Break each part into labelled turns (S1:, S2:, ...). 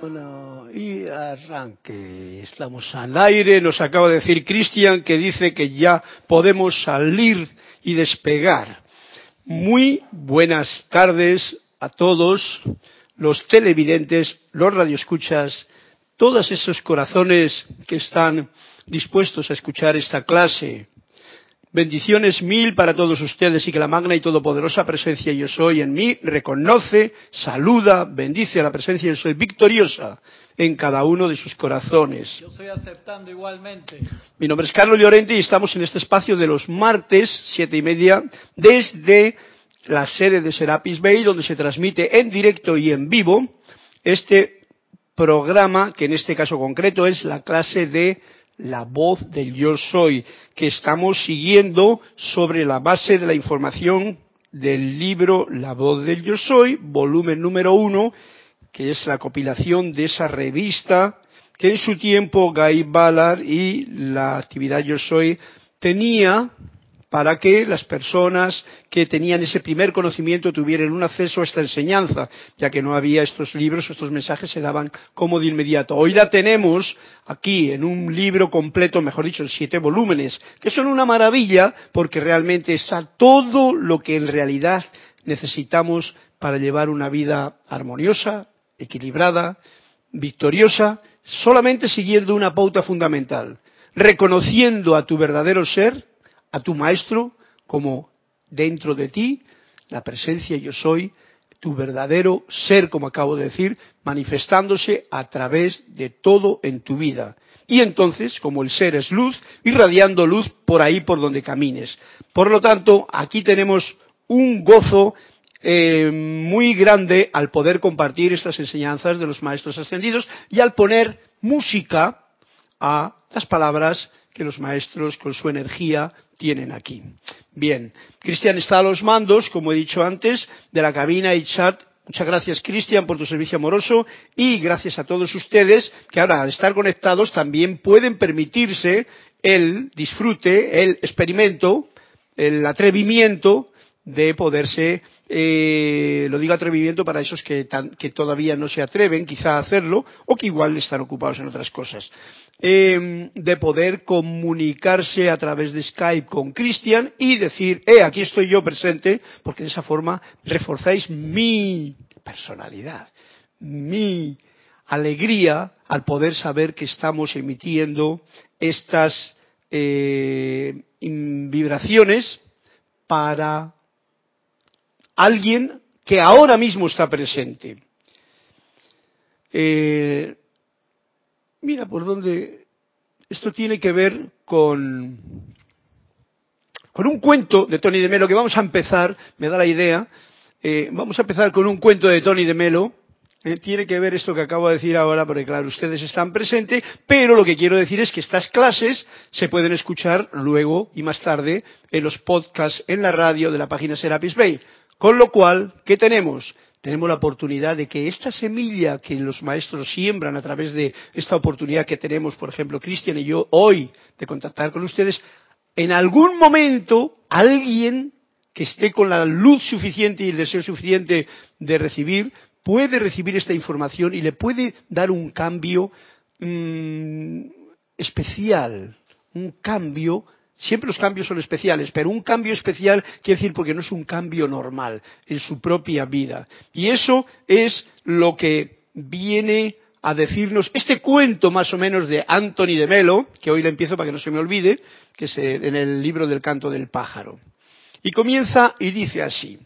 S1: Bueno, y arranque. Estamos al aire. Nos acaba de decir Cristian que dice que ya podemos salir y despegar. Muy buenas tardes a todos los televidentes, los radioescuchas, todos esos corazones que están dispuestos a escuchar esta clase. Bendiciones mil para todos ustedes y que la magna y todopoderosa presencia yo soy en mí reconoce, saluda, bendice a la presencia yo soy victoriosa en cada uno de sus corazones.
S2: Yo estoy aceptando igualmente.
S1: Mi nombre es Carlos Llorente y estamos en este espacio de los martes, siete y media, desde la sede de Serapis Bay, donde se transmite en directo y en vivo este programa, que en este caso concreto es la clase de la voz del yo soy, que estamos siguiendo sobre la base de la información del libro La voz del yo soy, volumen número uno, que es la compilación de esa revista que en su tiempo Guy Ballard y la actividad yo soy tenía para que las personas que tenían ese primer conocimiento tuvieran un acceso a esta enseñanza, ya que no había estos libros, estos mensajes se daban como de inmediato. Hoy la tenemos aquí en un libro completo, mejor dicho, en siete volúmenes, que son una maravilla porque realmente está todo lo que en realidad necesitamos para llevar una vida armoniosa, equilibrada, victoriosa, solamente siguiendo una pauta fundamental, reconociendo a tu verdadero ser, a tu maestro como dentro de ti, la presencia yo soy, tu verdadero ser, como acabo de decir, manifestándose a través de todo en tu vida. Y entonces, como el ser es luz, irradiando luz por ahí por donde camines. Por lo tanto, aquí tenemos un gozo eh, muy grande al poder compartir estas enseñanzas de los maestros ascendidos y al poner música a las palabras que los maestros con su energía tienen aquí. Bien, Cristian está a los mandos, como he dicho antes, de la cabina y chat. Muchas gracias, Cristian, por tu servicio amoroso y gracias a todos ustedes que ahora, al estar conectados, también pueden permitirse el disfrute, el experimento, el atrevimiento de poderse, eh, lo digo atrevimiento para esos que, tan, que, todavía no se atreven quizá a hacerlo o que igual están ocupados en otras cosas, eh, de poder comunicarse a través de Skype con Cristian y decir, eh, aquí estoy yo presente, porque de esa forma reforzáis mi personalidad, mi alegría al poder saber que estamos emitiendo estas eh, vibraciones para alguien que ahora mismo está presente. Eh, mira por dónde esto tiene que ver con, con un cuento de Tony de Melo que vamos a empezar, me da la idea, eh, vamos a empezar con un cuento de Tony de Melo. Eh, tiene que ver esto que acabo de decir ahora, porque claro, ustedes están presentes, pero lo que quiero decir es que estas clases se pueden escuchar luego y más tarde en los podcasts en la radio de la página Serapis Bay. Con lo cual, ¿qué tenemos? Tenemos la oportunidad de que esta semilla que los maestros siembran a través de esta oportunidad que tenemos, por ejemplo, Cristian y yo hoy, de contactar con ustedes, en algún momento alguien que esté con la luz suficiente y el deseo suficiente de recibir, puede recibir esta información y le puede dar un cambio mmm, especial, un cambio Siempre los cambios son especiales, pero un cambio especial quiere decir porque no es un cambio normal en su propia vida. Y eso es lo que viene a decirnos este cuento más o menos de Anthony de Melo, que hoy le empiezo para que no se me olvide, que es en el libro del canto del pájaro. Y comienza y dice así.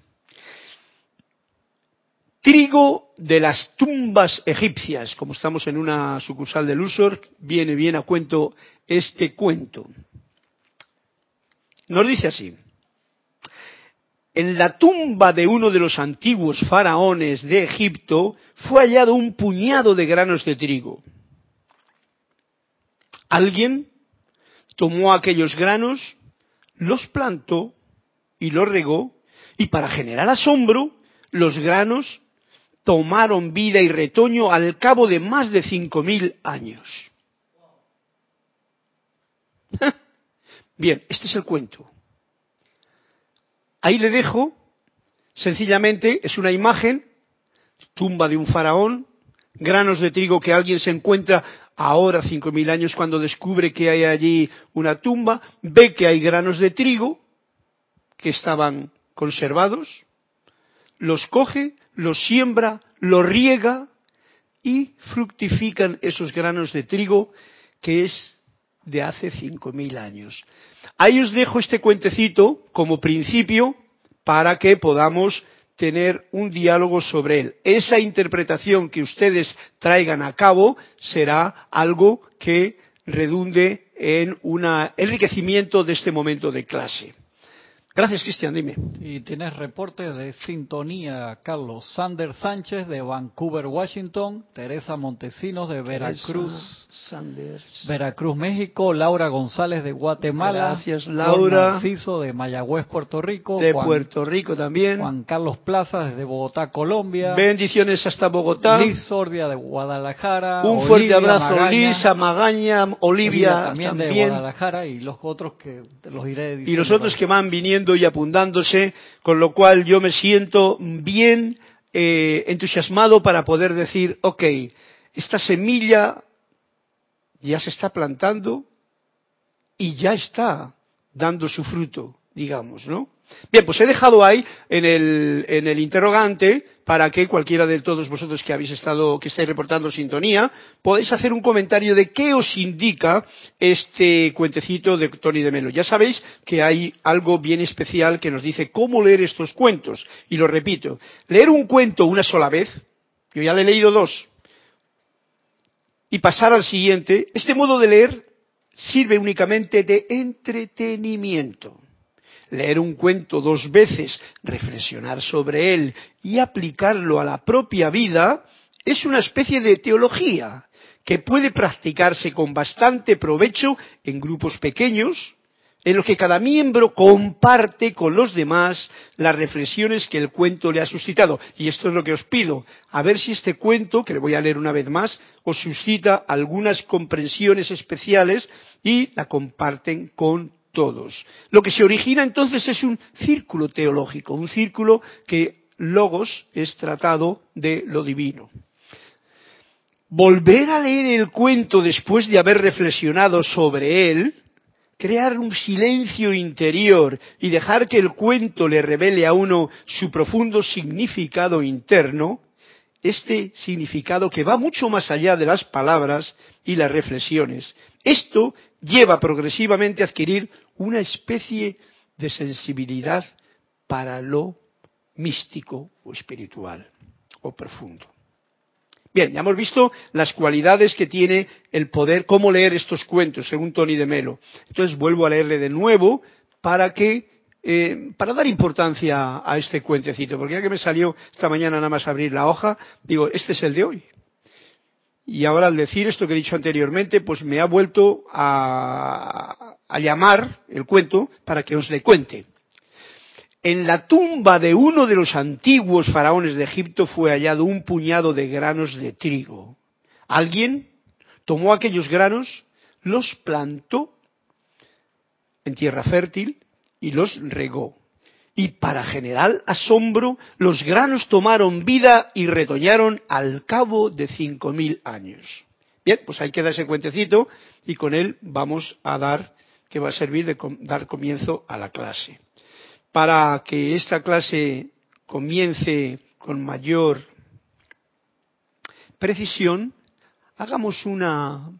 S1: Trigo de las tumbas egipcias, como estamos en una sucursal del Usor, viene bien a cuento este cuento. Nos dice así. En la tumba de uno de los antiguos faraones de Egipto fue hallado un puñado de granos de trigo. Alguien tomó aquellos granos, los plantó y los regó, y para generar asombro, los granos tomaron vida y retoño al cabo de más de cinco mil años. Bien, este es el cuento. Ahí le dejo, sencillamente, es una imagen, tumba de un faraón, granos de trigo que alguien se encuentra ahora, cinco mil años, cuando descubre que hay allí una tumba, ve que hay granos de trigo que estaban conservados, los coge, los siembra, los riega y fructifican esos granos de trigo que es de hace cinco mil años. Ahí os dejo este cuentecito como principio para que podamos tener un diálogo sobre él. Esa interpretación que ustedes traigan a cabo será algo que redunde en un enriquecimiento de este momento de clase. Gracias, Cristian, dime.
S2: Y tienes reportes de sintonía, Carlos. Sander Sánchez de Vancouver, Washington. Teresa Montesinos de Veracruz.
S1: Sanders.
S2: Veracruz, México. Laura González de Guatemala.
S1: Gracias, Laura.
S2: Narciso de Mayagüez, Puerto Rico.
S1: De
S2: Juan,
S1: Puerto Rico también.
S2: Juan Carlos Plaza desde Bogotá, Colombia.
S1: Bendiciones hasta Bogotá.
S2: Liz Sordia de Guadalajara.
S1: Un fuerte
S2: Olivia
S1: abrazo,
S2: Magaña,
S1: Lisa, Magaña, Olivia,
S2: también, de
S1: también.
S2: Guadalajara y los otros que los iré diciendo.
S1: y los otros que van viniendo y apuntándose, con lo cual yo me siento bien eh, entusiasmado para poder decir, ok, esta semilla ya se está plantando y ya está dando su fruto, digamos, ¿no? Bien, pues he dejado ahí en el, interrogante para que cualquiera de todos vosotros que habéis estado, que estáis reportando sintonía, podáis hacer un comentario de qué os indica este cuentecito de Tony de Melo. Ya sabéis que hay algo bien especial que nos dice cómo leer estos cuentos. Y lo repito, leer un cuento una sola vez, yo ya le he leído dos, y pasar al siguiente, este modo de leer sirve únicamente de entretenimiento leer un cuento dos veces, reflexionar sobre él y aplicarlo a la propia vida, es una especie de teología que puede practicarse con bastante provecho en grupos pequeños, en los que cada miembro comparte con los demás las reflexiones que el cuento le ha suscitado. Y esto es lo que os pido, a ver si este cuento, que le voy a leer una vez más, os suscita algunas comprensiones especiales y la comparten con todos. Lo que se origina entonces es un círculo teológico, un círculo que logos es tratado de lo divino. Volver a leer el cuento después de haber reflexionado sobre él, crear un silencio interior y dejar que el cuento le revele a uno su profundo significado interno, este significado que va mucho más allá de las palabras y las reflexiones. Esto lleva progresivamente a adquirir una especie de sensibilidad para lo místico o espiritual o profundo. Bien, ya hemos visto las cualidades que tiene el poder, cómo leer estos cuentos, según Tony de Melo. Entonces vuelvo a leerle de nuevo para que, eh, para dar importancia a este cuentecito, porque ya que me salió esta mañana nada más abrir la hoja, digo, este es el de hoy. Y ahora al decir esto que he dicho anteriormente, pues me ha vuelto a, a llamar el cuento para que os le cuente. En la tumba de uno de los antiguos faraones de Egipto fue hallado un puñado de granos de trigo. Alguien tomó aquellos granos, los plantó en tierra fértil y los regó. Y para general asombro, los granos tomaron vida y retoñaron al cabo de cinco mil años. Bien, pues ahí queda ese cuentecito y con él vamos a dar, que va a servir de dar comienzo a la clase para que esta clase comience con mayor precisión, hagamos una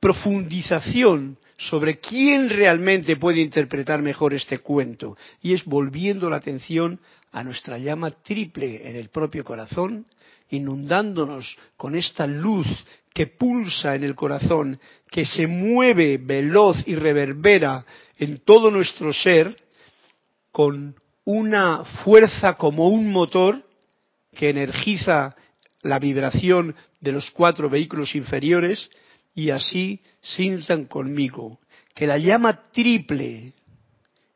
S1: profundización sobre quién realmente puede interpretar mejor este cuento, y es volviendo la atención a nuestra llama triple en el propio corazón, inundándonos con esta luz que pulsa en el corazón, que se mueve veloz y reverbera en todo nuestro ser, con una fuerza como un motor que energiza la vibración de los cuatro vehículos inferiores y así sientan conmigo que la llama triple,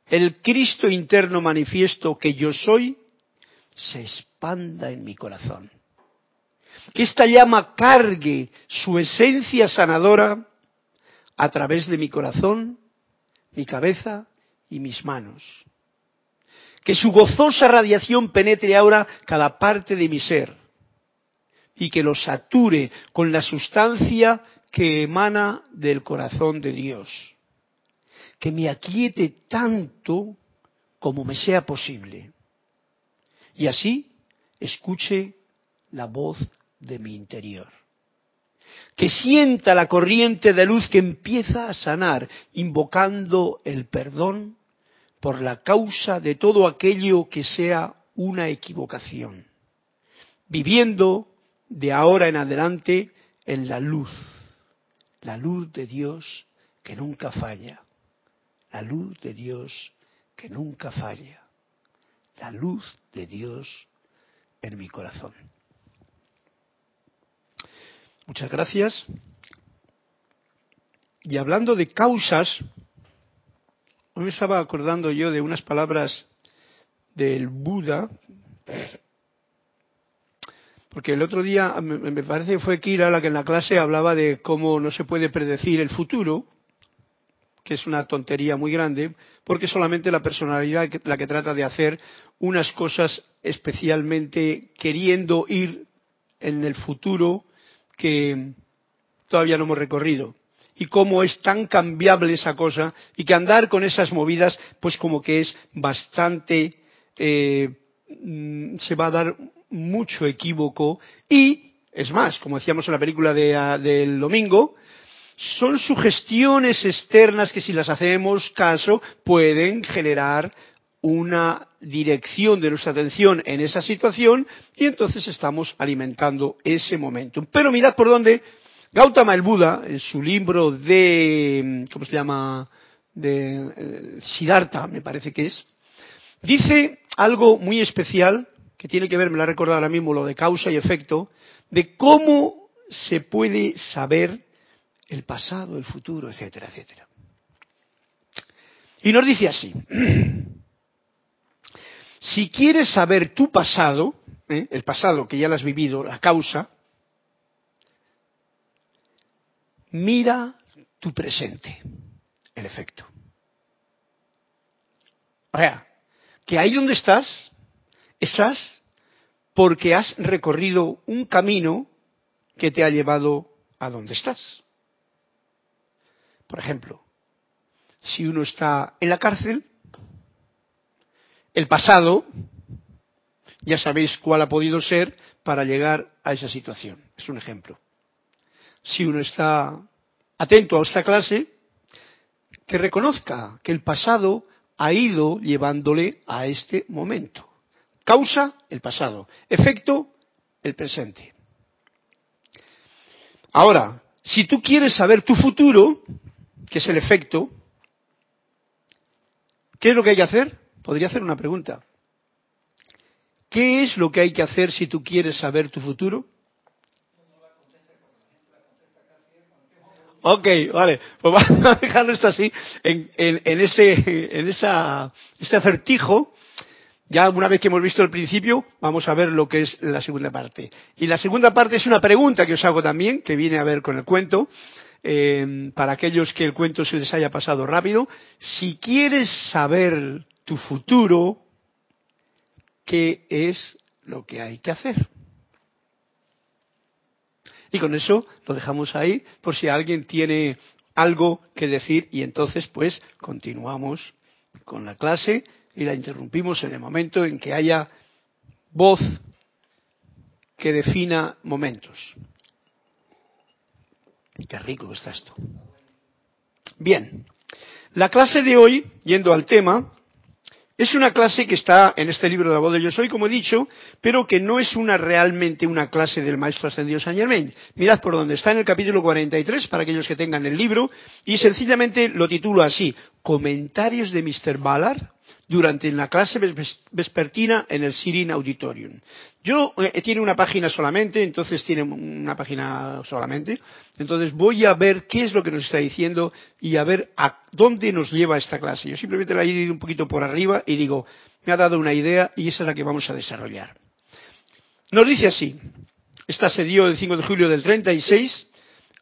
S1: el Cristo interno manifiesto que yo soy, se expanda en mi corazón. Que esta llama cargue su esencia sanadora a través de mi corazón, mi cabeza y mis manos que su gozosa radiación penetre ahora cada parte de mi ser y que lo sature con la sustancia que emana del corazón de Dios. Que me aquiete tanto como me sea posible. Y así escuche la voz de mi interior. Que sienta la corriente de luz que empieza a sanar, invocando el perdón por la causa de todo aquello que sea una equivocación. Viviendo de ahora en adelante en la luz, la luz de Dios que nunca falla, la luz de Dios que nunca falla, la luz de Dios en mi corazón. Muchas gracias. Y hablando de causas, hoy me estaba acordando yo de unas palabras del Buda, porque el otro día me parece que fue Kira la que en la clase hablaba de cómo no se puede predecir el futuro, que es una tontería muy grande, porque solamente la personalidad la que trata de hacer unas cosas especialmente queriendo ir en el futuro que todavía no hemos recorrido. Y cómo es tan cambiable esa cosa y que andar con esas movidas, pues como que es bastante, eh, mm, se va a dar mucho equívoco y, es más, como decíamos en la película de, del domingo, son sugestiones externas que si las hacemos caso pueden generar una dirección de nuestra atención en esa situación y entonces estamos alimentando ese momento. Pero mirad por dónde Gautama el Buda, en su libro de, ¿cómo se llama? De eh, Siddhartha, me parece que es, dice algo muy especial que tiene que ver, me lo ha recordado ahora mismo, lo de causa y efecto, de cómo se puede saber el pasado, el futuro, etcétera, etcétera. Y nos dice así, si quieres saber tu pasado, ¿eh? el pasado que ya lo has vivido, la causa, mira tu presente, el efecto. O sea, que ahí donde estás, estás porque has recorrido un camino que te ha llevado a donde estás. Por ejemplo, si uno está en la cárcel, el pasado, ya sabéis cuál ha podido ser para llegar a esa situación. Es un ejemplo. Si uno está atento a esta clase, que reconozca que el pasado ha ido llevándole a este momento. Causa, el pasado. Efecto, el presente. Ahora, si tú quieres saber tu futuro, que es el efecto, ¿qué es lo que hay que hacer? Podría hacer una pregunta. ¿Qué es lo que hay que hacer si tú quieres saber tu futuro? Ok, vale, pues vamos a dejarlo esto así, en, en, ese, en esa, este acertijo. Ya una vez que hemos visto el principio, vamos a ver lo que es la segunda parte. Y la segunda parte es una pregunta que os hago también, que viene a ver con el cuento, eh, para aquellos que el cuento se les haya pasado rápido. Si quieres saber tu futuro, qué es lo que hay que hacer. Y con eso lo dejamos ahí por si alguien tiene algo que decir y entonces pues continuamos con la clase y la interrumpimos en el momento en que haya voz que defina momentos. Qué rico está esto. Bien, la clase de hoy, yendo al tema, es una clase que está en este libro de la voz de Yo Soy, como he dicho, pero que no es una realmente una clase del Maestro Ascendido San Germain. Mirad por donde está en el capítulo 43, para aquellos que tengan el libro, y sencillamente lo titulo así, Comentarios de Mr. Ballard durante la clase vespertina en el Sirin Auditorium. Yo eh, tiene una página solamente, entonces tiene una página solamente. Entonces voy a ver qué es lo que nos está diciendo y a ver a dónde nos lleva esta clase. Yo simplemente la he ido un poquito por arriba y digo, me ha dado una idea y esa es la que vamos a desarrollar. Nos dice así. Esta se dio el 5 de julio del 36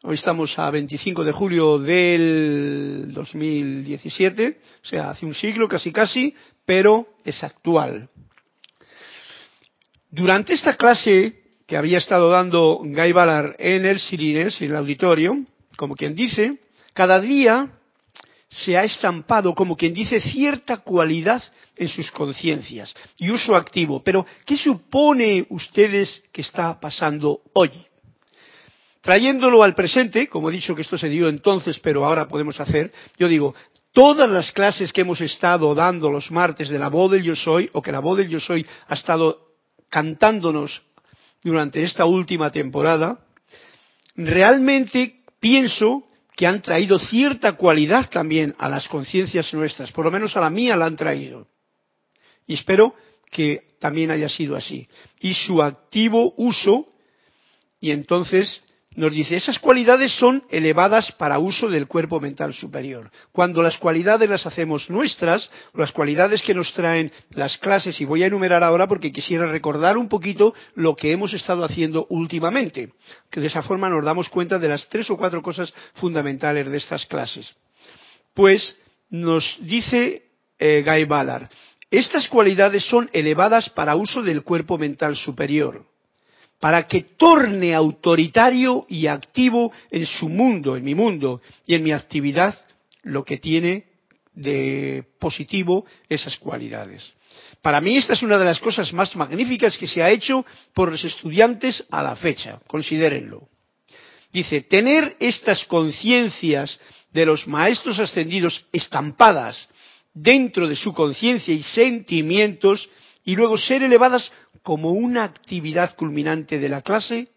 S1: Hoy estamos a 25 de julio del 2017, o sea, hace un siglo casi casi, pero es actual. Durante esta clase que había estado dando Guy Ballard en el Sirines, en el auditorio, como quien dice, cada día se ha estampado, como quien dice, cierta cualidad en sus conciencias y uso activo. Pero, ¿qué supone ustedes que está pasando hoy? Trayéndolo al presente, como he dicho que esto se dio entonces, pero ahora podemos hacer, yo digo, todas las clases que hemos estado dando los martes de la voz del yo soy, o que la voz del yo soy ha estado cantándonos durante esta última temporada, realmente pienso que han traído cierta cualidad también a las conciencias nuestras, por lo menos a la mía la han traído. Y espero que también haya sido así. Y su activo uso, y entonces nos dice, esas cualidades son elevadas para uso del cuerpo mental superior. Cuando las cualidades las hacemos nuestras, las cualidades que nos traen las clases, y voy a enumerar ahora porque quisiera recordar un poquito lo que hemos estado haciendo últimamente, que de esa forma nos damos cuenta de las tres o cuatro cosas fundamentales de estas clases. Pues nos dice eh, Guy Ballard, estas cualidades son elevadas para uso del cuerpo mental superior para que torne autoritario y activo en su mundo, en mi mundo y en mi actividad lo que tiene de positivo esas cualidades. Para mí esta es una de las cosas más magníficas que se ha hecho por los estudiantes a la fecha, considérenlo. Dice, tener estas conciencias de los maestros ascendidos estampadas dentro de su conciencia y sentimientos y luego ser elevadas como una actividad culminante de la clase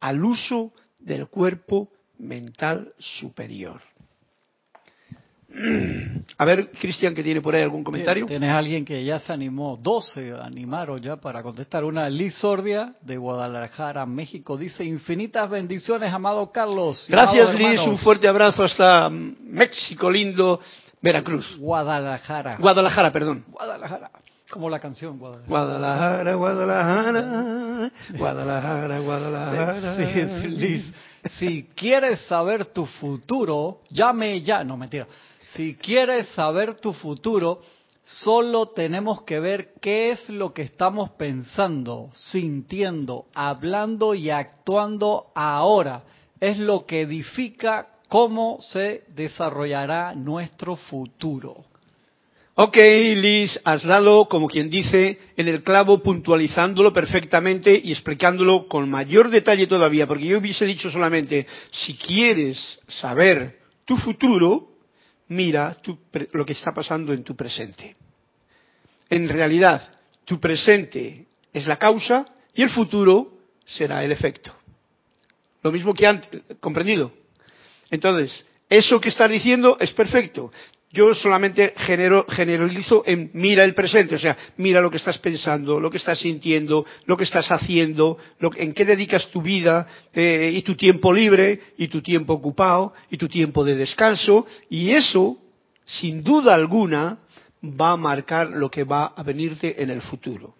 S1: al uso del cuerpo mental superior. A ver, Cristian, que tiene por ahí algún comentario.
S2: Tienes alguien que ya se animó, 12 animaron ya para contestar. Una Liz Sordia de Guadalajara, México, dice infinitas bendiciones, amado Carlos.
S1: Gracias, Liz, un fuerte abrazo hasta México lindo, Veracruz.
S2: Guadalajara.
S1: Guadalajara, perdón.
S2: Guadalajara. Como la canción
S1: Guadalajara. Guadalajara, Guadalajara, Guadalajara,
S2: Sí, Liz. Si quieres saber tu futuro, llame ya. No, mentira. Si quieres saber tu futuro, solo tenemos que ver qué es lo que estamos pensando, sintiendo, hablando y actuando ahora. Es lo que edifica cómo se desarrollará nuestro futuro.
S1: Ok, Liz, has dado, como quien dice, en el clavo puntualizándolo perfectamente y explicándolo con mayor detalle todavía, porque yo hubiese dicho solamente, si quieres saber tu futuro, mira lo que está pasando en tu presente. En realidad, tu presente es la causa y el futuro será el efecto. Lo mismo que antes, comprendido. Entonces, eso que estás diciendo es perfecto yo solamente generalizo en mira el presente, o sea, mira lo que estás pensando, lo que estás sintiendo, lo que estás haciendo, en qué dedicas tu vida eh, y tu tiempo libre y tu tiempo ocupado y tu tiempo de descanso y eso, sin duda alguna, va a marcar lo que va a venirte en el futuro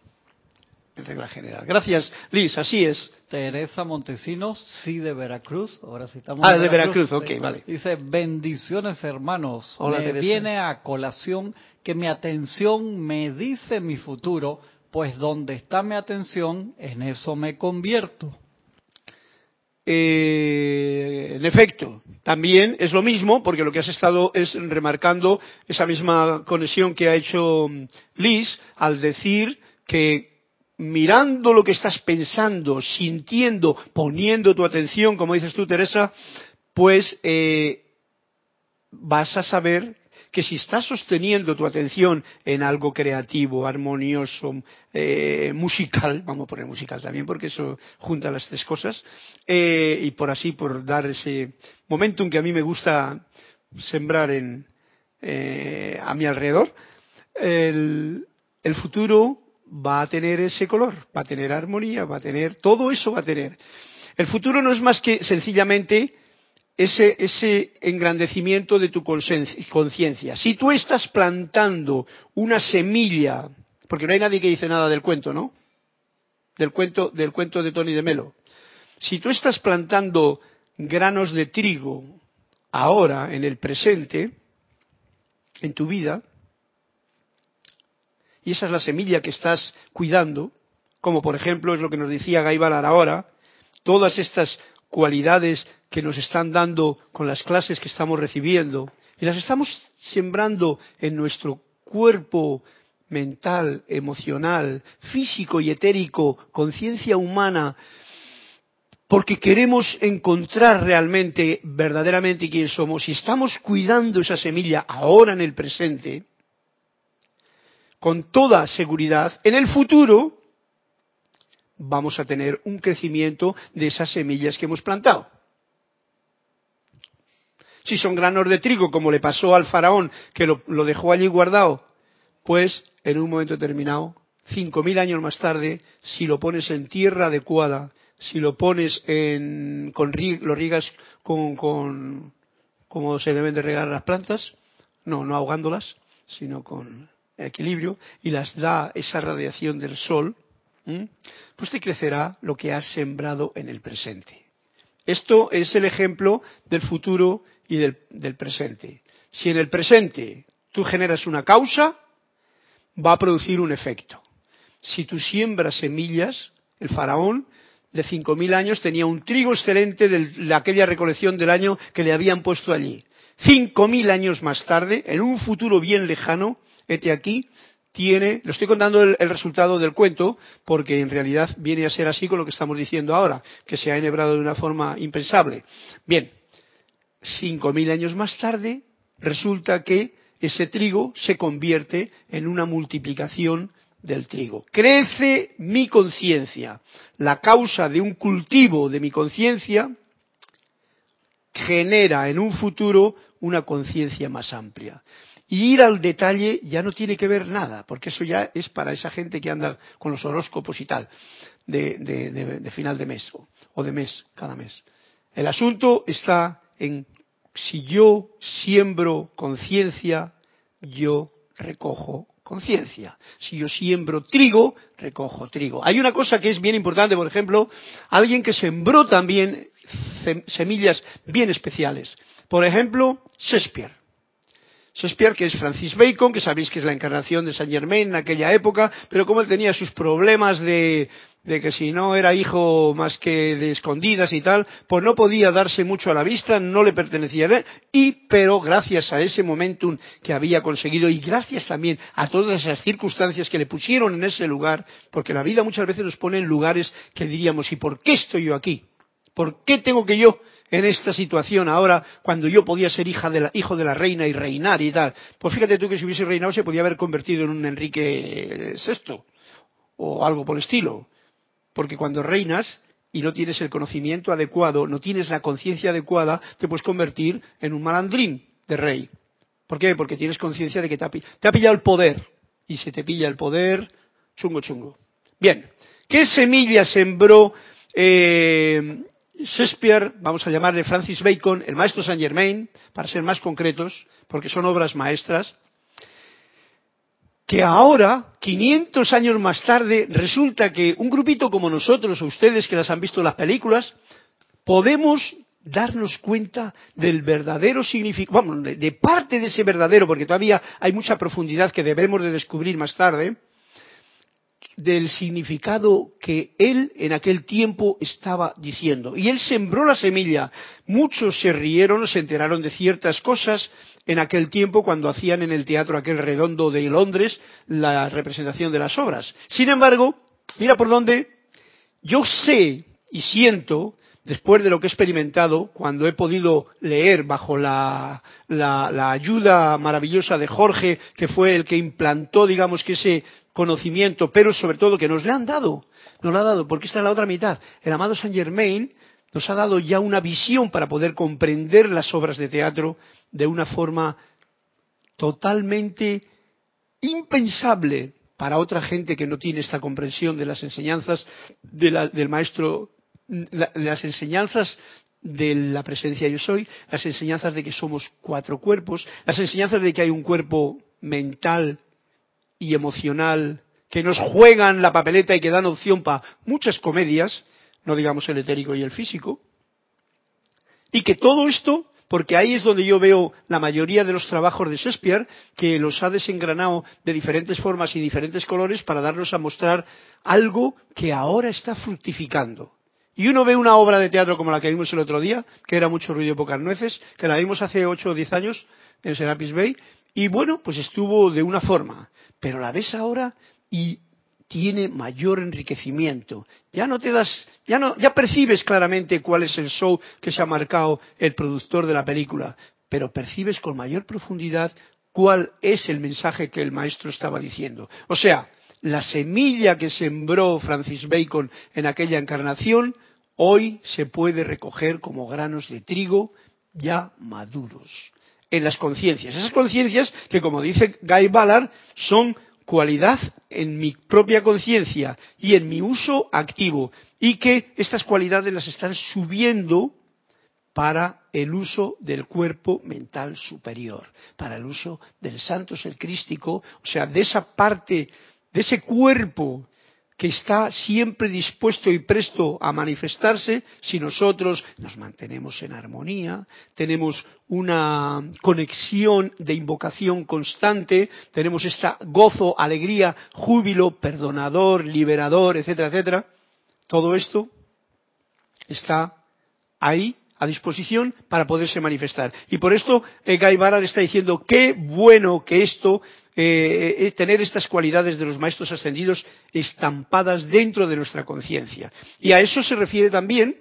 S1: en regla general. Gracias, Liz, así es.
S2: Teresa Montesinos, sí de Veracruz, ahora sí estamos.
S1: Ah, de Veracruz, ok, vale.
S2: Dice, bendiciones hermanos, Hola, me viene a colación que mi atención me dice mi futuro, pues donde está mi atención, en eso me convierto.
S1: Eh, en efecto, también es lo mismo, porque lo que has estado es remarcando esa misma conexión que ha hecho Liz al decir que mirando lo que estás pensando, sintiendo, poniendo tu atención, como dices tú, Teresa, pues eh, vas a saber que si estás sosteniendo tu atención en algo creativo, armonioso, eh, musical, vamos a poner musical también porque eso junta las tres cosas, eh, y por así, por dar ese momentum que a mí me gusta sembrar en, a mi alrededor, el, el futuro va a tener ese color, va a tener armonía, va a tener, todo eso va a tener. El futuro no es más que sencillamente ese, ese engrandecimiento de tu conciencia. Si tú estás plantando una semilla, porque no hay nadie que dice nada del cuento, ¿no? Del cuento, del cuento de Tony de Melo. Si tú estás plantando granos de trigo ahora, en el presente, en tu vida, y esa es la semilla que estás cuidando, como por ejemplo es lo que nos decía Gaibalar ahora, todas estas cualidades que nos están dando con las clases que estamos recibiendo, y las estamos sembrando en nuestro cuerpo mental, emocional, físico y etérico, conciencia humana, porque queremos encontrar realmente, verdaderamente quién somos, y estamos cuidando esa semilla ahora en el presente, con toda seguridad, en el futuro vamos a tener un crecimiento de esas semillas que hemos plantado. Si son granos de trigo, como le pasó al faraón, que lo, dejó allí guardado, pues en un momento determinado, cinco mil años más tarde, si lo pones en tierra adecuada, si lo pones en, con, lo riegas con, con, como se deben de regar las plantas, no, no ahogándolas, sino con equilibrio, y las da esa radiación del sol, pues te crecerá lo que has sembrado en el presente. Esto es el ejemplo del futuro y del, del presente. Si en el presente tú generas una causa, va a producir un efecto. Si tú siembras semillas, el faraón de cinco mil años tenía un trigo excelente de aquella recolección del año que le habían puesto allí. Cinco mil años más tarde, en un futuro bien lejano, este aquí, tiene, lo estoy contando el, resultado del cuento, porque en realidad viene a ser así con lo que estamos diciendo ahora, que se ha enhebrado de una forma impensable. Bien, cinco mil años más tarde, resulta que ese trigo se convierte en una multiplicación del trigo. Crece mi conciencia. La causa de un cultivo de mi conciencia genera en un futuro una conciencia más amplia. Y ir al detalle ya no tiene que ver nada, porque eso ya es para esa gente que anda con los horóscopos y tal, de, final de mes o de mes, cada mes. El asunto está en si yo siembro conciencia, yo recojo conciencia. Si yo siembro trigo, recojo trigo. Hay una cosa que es bien importante, por ejemplo, alguien que sembró también semillas bien especiales. Por ejemplo, Shakespeare. Shakespeare, que es Francis Bacon, que sabéis que es la encarnación de Saint Germain en aquella época, pero como él tenía sus problemas de, que si no era hijo más que de escondidas y tal, pues no podía darse mucho a la vista, no le pertenecía a él, y pero gracias a ese momentum que había conseguido y gracias también a todas esas circunstancias que le pusieron en ese lugar, porque la vida muchas veces nos pone en lugares que diríamos, ¿y por qué estoy yo aquí? ¿Por qué tengo que yo en esta situación ahora cuando yo podía ser hija de la, hijo de la reina y reinar y tal? Pues fíjate tú que si hubiese reinado se podía haber convertido en un Enrique VI o algo por el estilo. Porque cuando reinas y no tienes el conocimiento adecuado, no tienes la conciencia adecuada, te puedes convertir en un malandrín de rey. ¿Por qué? Porque tienes conciencia de que te ha, pillado el poder. Y si te pilla el poder, chungo chungo. Bien, ¿qué semilla sembró eh, Shakespeare, vamos a llamarle Francis Bacon, el maestro Saint Germain, para ser más concretos, porque son obras maestras, que ahora, 500 años más tarde, resulta que un grupito como nosotros o ustedes que las han visto en las películas, podemos darnos cuenta del verdadero significado, vamos, de, parte de ese verdadero, porque todavía hay mucha profundidad que debemos de descubrir más tarde, del significado que él en aquel tiempo estaba diciendo. Y él sembró la semilla. Muchos se rieron, se enteraron de ciertas cosas en aquel tiempo cuando hacían en el teatro aquel redondo de Londres la representación de las obras. Sin embargo, mira por dónde yo sé y siento después de lo que he experimentado, cuando he podido leer bajo la, ayuda maravillosa de Jorge, que fue el que implantó, digamos, que ese conocimiento, pero sobre todo que nos le han dado, nos lo ha dado, porque esta es la otra mitad. El amado Saint Germain nos ha dado ya una visión para poder comprender las obras de teatro de una forma totalmente impensable para otra gente que no tiene esta comprensión de las enseñanzas del maestro las enseñanzas de la presencia yo soy, las enseñanzas de que somos cuatro cuerpos, las enseñanzas de que hay un cuerpo mental y emocional que nos juegan la papeleta y que dan opción para muchas comedias, no digamos el etérico y el físico, y que todo esto porque ahí es donde yo veo la mayoría de los trabajos de Shakespeare, que los ha desengranado de diferentes formas y diferentes colores para darnos a mostrar algo que ahora está fructificando. Y uno ve una obra de teatro como la que vimos el otro día, que era mucho ruido y pocas nueces, que la vimos hace 8 o 10 años en Serapis Bay, y bueno, pues estuvo de una forma, pero la ves ahora y tiene mayor enriquecimiento. Ya no te das, ya no, ya percibes claramente cuál es el show que se ha marcado el productor de la película, pero percibes con mayor profundidad cuál es el mensaje que el maestro estaba diciendo. O sea, la semilla que sembró Francis Bacon en aquella encarnación, hoy se puede recoger como granos de trigo ya maduros en las conciencias. Esas conciencias que, como dice Guy Ballard, son cualidad en mi propia conciencia y en mi uso activo y que estas cualidades las están subiendo para el uso del cuerpo mental superior, para el uso del santo ser crístico, o sea, de esa parte, de ese cuerpo que está siempre dispuesto y presto a manifestarse si nosotros nos mantenemos en armonía, tenemos una conexión de invocación constante, tenemos esta gozo, alegría, júbilo, perdonador, liberador, etcétera, etcétera. Todo esto está ahí a disposición para poderse manifestar. Y por esto eh, Guy Ballard está diciendo qué bueno que esto, eh, eh, tener estas cualidades de los maestros ascendidos estampadas dentro de nuestra conciencia. Y a eso se refiere también,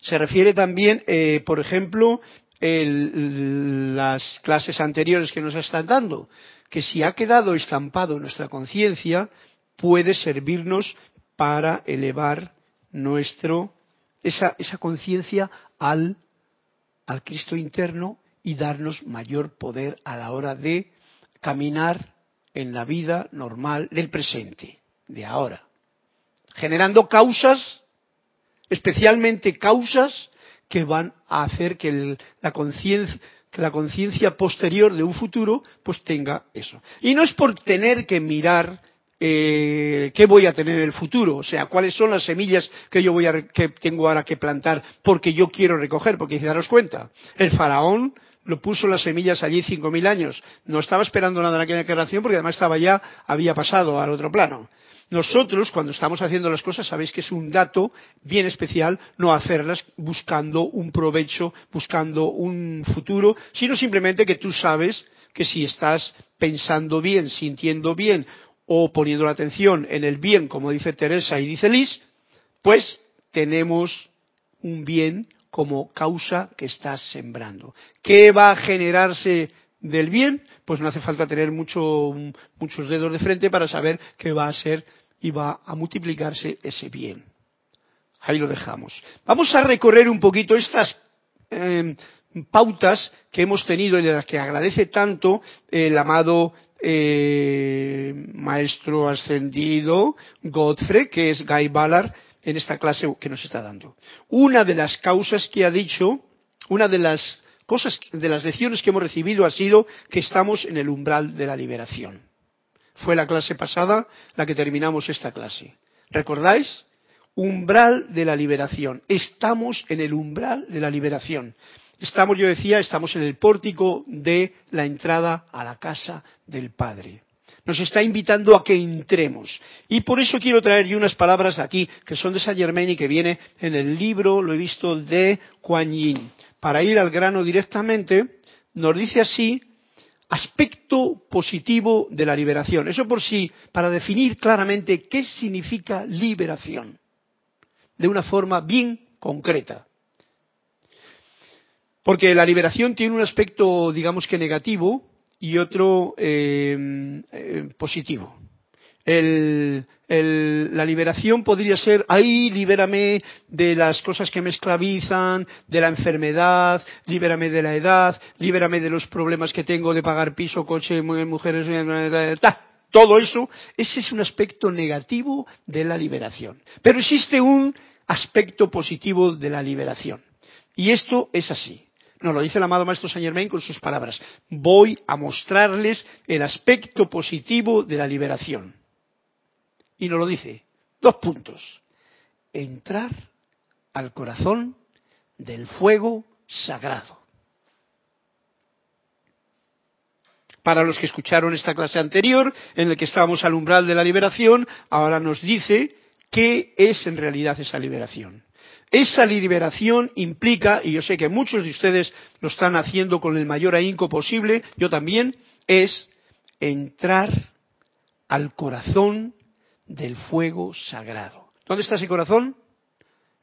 S1: se refiere también, por ejemplo, las clases anteriores que nos están dando, que si ha quedado estampado en nuestra conciencia, puede servirnos para elevar nuestro esa, conciencia al, al Cristo interno y darnos mayor poder a la hora de caminar en la vida normal del presente, de ahora, generando causas, especialmente causas que van a hacer que la conciencia que la conciencia posterior de un futuro pues tenga eso. Y no es por tener que mirar eh, qué voy a tener en el futuro, o sea, cuáles son las semillas que yo voy a, que tengo ahora que plantar porque yo quiero recoger, porque daros cuenta, el faraón lo puso las semillas allí cinco mil años, no estaba esperando nada en aquella creación porque además estaba ya, había pasado al otro plano. Nosotros, cuando estamos haciendo las cosas, sabéis que es un dato bien especial no hacerlas buscando un provecho, buscando un futuro, sino simplemente que tú sabes que si estás pensando bien, sintiendo bien o poniendo la atención en el bien, como dice Teresa y dice Liz, pues tenemos un bien como causa que estás sembrando. ¿Qué va a generarse del bien? Pues no hace falta tener muchos dedos de frente para saber que va a ser y va a multiplicarse ese bien. Ahí lo dejamos. Vamos a recorrer un poquito estas em, pautas que hemos tenido y de las que agradece tanto el amado eh, maestro ascendido Godfrey, que es Guy Ballard, en esta clase que nos está dando. Una de las causas que ha dicho, una de las cosas, de las lecciones que hemos recibido ha sido que estamos en el umbral de la liberación. Fue la clase pasada la que terminamos esta clase. ¿Recordáis? Umbral de la liberación. Estamos en el umbral de la liberación. Estamos, yo decía, estamos en el pórtico de la entrada a la casa del Padre. Nos está invitando a que entremos. Y por eso quiero traer unas palabras aquí, que son de Saint Germain y que viene en el libro, lo he visto, de Kuan Yin. Para ir al grano directamente, nos dice así, aspecto positivo de la liberación. Eso por sí, para definir claramente qué significa liberación, de una forma bien concreta. Porque la liberación tiene un aspecto, digamos que negativo y otro eh, eh, positivo. la liberación podría ser, ay, libérame de las cosas que me esclavizan, de la enfermedad, libérame de la edad, libérame de los problemas que tengo de pagar piso, coche, mujeres, todo eso, ese es un aspecto negativo de la liberación. Pero existe un aspecto positivo de la liberación. Y esto es así. Nos lo dice el amado Maestro Saint Germain con sus palabras. Voy a mostrarles el aspecto positivo de la liberación. Y nos lo dice. Dos puntos. Entrar al corazón del fuego sagrado. Para los que escucharon esta clase anterior, en la que estábamos al umbral de la liberación, ahora nos dice qué es en realidad esa liberación. Esa liberación implica, y yo sé que muchos de ustedes lo están haciendo con el mayor ahínco posible, yo también, es entrar al corazón del fuego sagrado. ¿Dónde está ese corazón?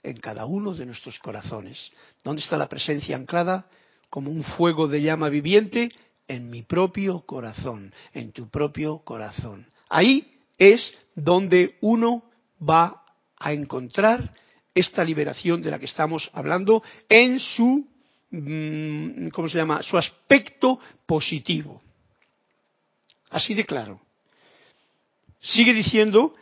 S1: En cada uno de nuestros corazones. ¿Dónde está la presencia anclada como un fuego de llama viviente? En mi propio corazón, en tu propio corazón. Ahí es donde uno va a encontrar esta liberación de la que estamos hablando en su, mm, ¿cómo se llama?, su aspecto positivo. Así de claro. Sigue diciendo,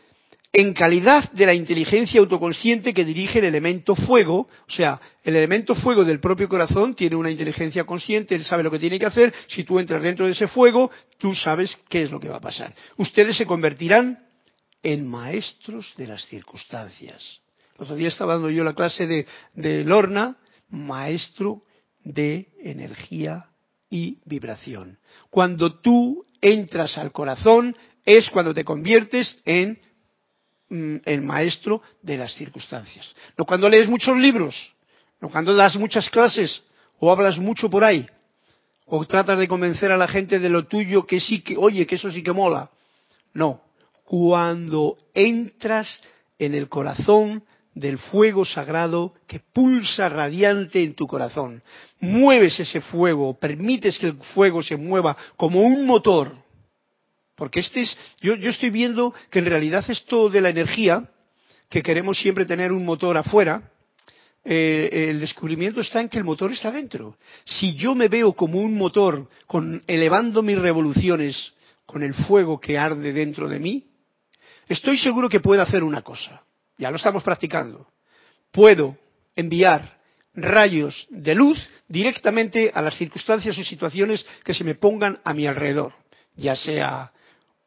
S1: en calidad de la inteligencia autoconsciente que dirige el elemento fuego, o sea, el elemento fuego del propio corazón tiene una inteligencia consciente, él sabe lo que tiene que hacer, si tú entras dentro de ese fuego, tú sabes qué es lo que va a pasar. Ustedes se convertirán en maestros de las circunstancias. El otro día estaba dando yo la clase de, de Lorna, maestro de energía y vibración. Cuando tú entras al corazón es cuando te conviertes en mm, el maestro de las circunstancias. No cuando lees muchos libros, no cuando das muchas clases o hablas mucho por ahí, o tratas de convencer a la gente de lo tuyo que sí que, oye, que eso sí que mola. No, cuando entras en el corazón del fuego sagrado que pulsa radiante en tu corazón. Mueves ese fuego, permites que el fuego se mueva como un motor. Porque este es, yo, estoy viendo que en realidad esto de la energía, que queremos siempre tener un motor afuera, eh, el descubrimiento está en que el motor está dentro. Si yo me veo como un motor con, elevando mis revoluciones con el fuego que arde dentro de mí, estoy seguro que puedo hacer una cosa ya lo estamos practicando, puedo enviar rayos de luz directamente a las circunstancias o situaciones que se me pongan a mi alrededor, ya sea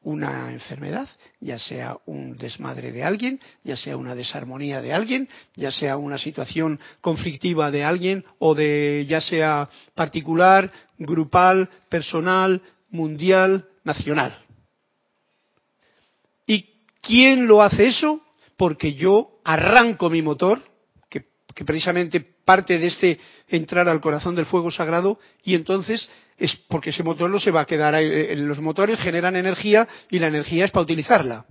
S1: una enfermedad, ya sea un desmadre de alguien, ya sea una desarmonía de alguien, ya sea una situación conflictiva de alguien o de ya sea particular, grupal, personal, mundial, nacional. ¿Y quién lo hace eso? Porque yo arranco mi motor, que, precisamente parte de este entrar al corazón del fuego sagrado, y entonces es porque ese motor no se va a quedar ahí. Eh, los motores generan energía y la energía es para utilizarla.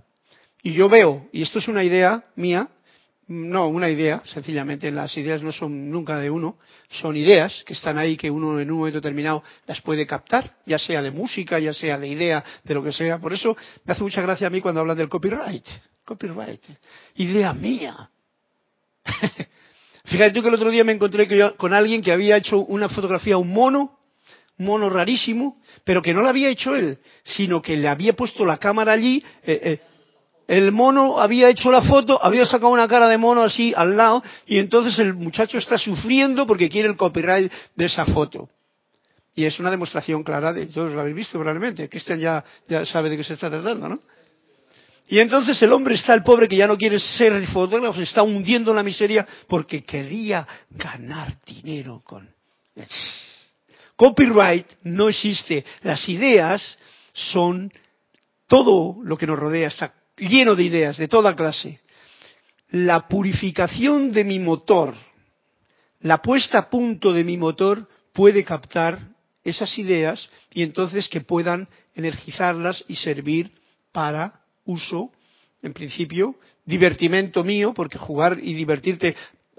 S1: Y yo veo, y esto es una idea mía, no, una idea, sencillamente las ideas no son nunca de uno, son ideas que están ahí que uno en un momento determinado las puede captar, ya sea de música, ya sea de idea, de lo que sea. Por eso me hace mucha gracia a mí cuando hablan del copyright. Copyright. Idea mía. Fíjate tú que el otro día me encontré con alguien que había hecho una fotografía a un mono, un mono rarísimo, pero que no la había hecho él, sino que le había puesto la cámara allí. Eh, eh, el mono había hecho la foto, había sacado una cara de mono así al lado, y entonces el muchacho está sufriendo porque quiere el copyright de esa foto. Y es una demostración clara de, todos lo habéis visto probablemente, Cristian ya, ya sabe de qué se está tratando, ¿no? Y entonces el hombre está, el pobre que ya no quiere ser fotógrafo, se está hundiendo en la miseria porque quería ganar dinero con... Copyright no existe. Las ideas son todo lo que nos rodea, está lleno de ideas de toda clase. La purificación de mi motor, la puesta a punto de mi motor puede captar esas ideas y entonces que puedan energizarlas y servir para uso, en principio, divertimento mío, porque jugar y divertirte,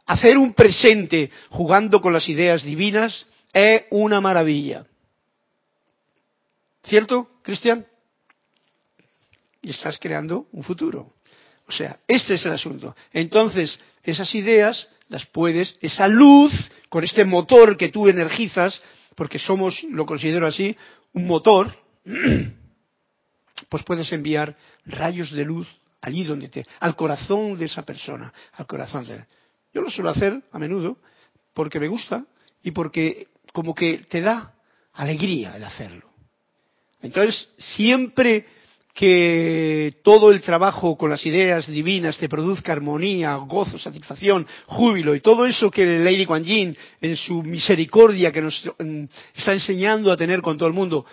S1: hacer un presente jugando con las ideas divinas es una maravilla. ¿Cierto, Cristian? Y estás creando un futuro. O sea, este es el asunto. Entonces, esas ideas las puedes, esa luz, con este motor que tú energizas, porque somos, lo considero así, un motor, pues puedes enviar rayos de luz allí donde te, al corazón de esa persona, al corazón de Yo lo suelo hacer a menudo porque me gusta y porque como que te da alegría el hacerlo. Entonces, siempre que todo el trabajo con las ideas divinas te produzca armonía, gozo, satisfacción, júbilo y todo eso que Lady Kuan Yin en su misericordia que nos mm, está enseñando a tener con todo el mundo,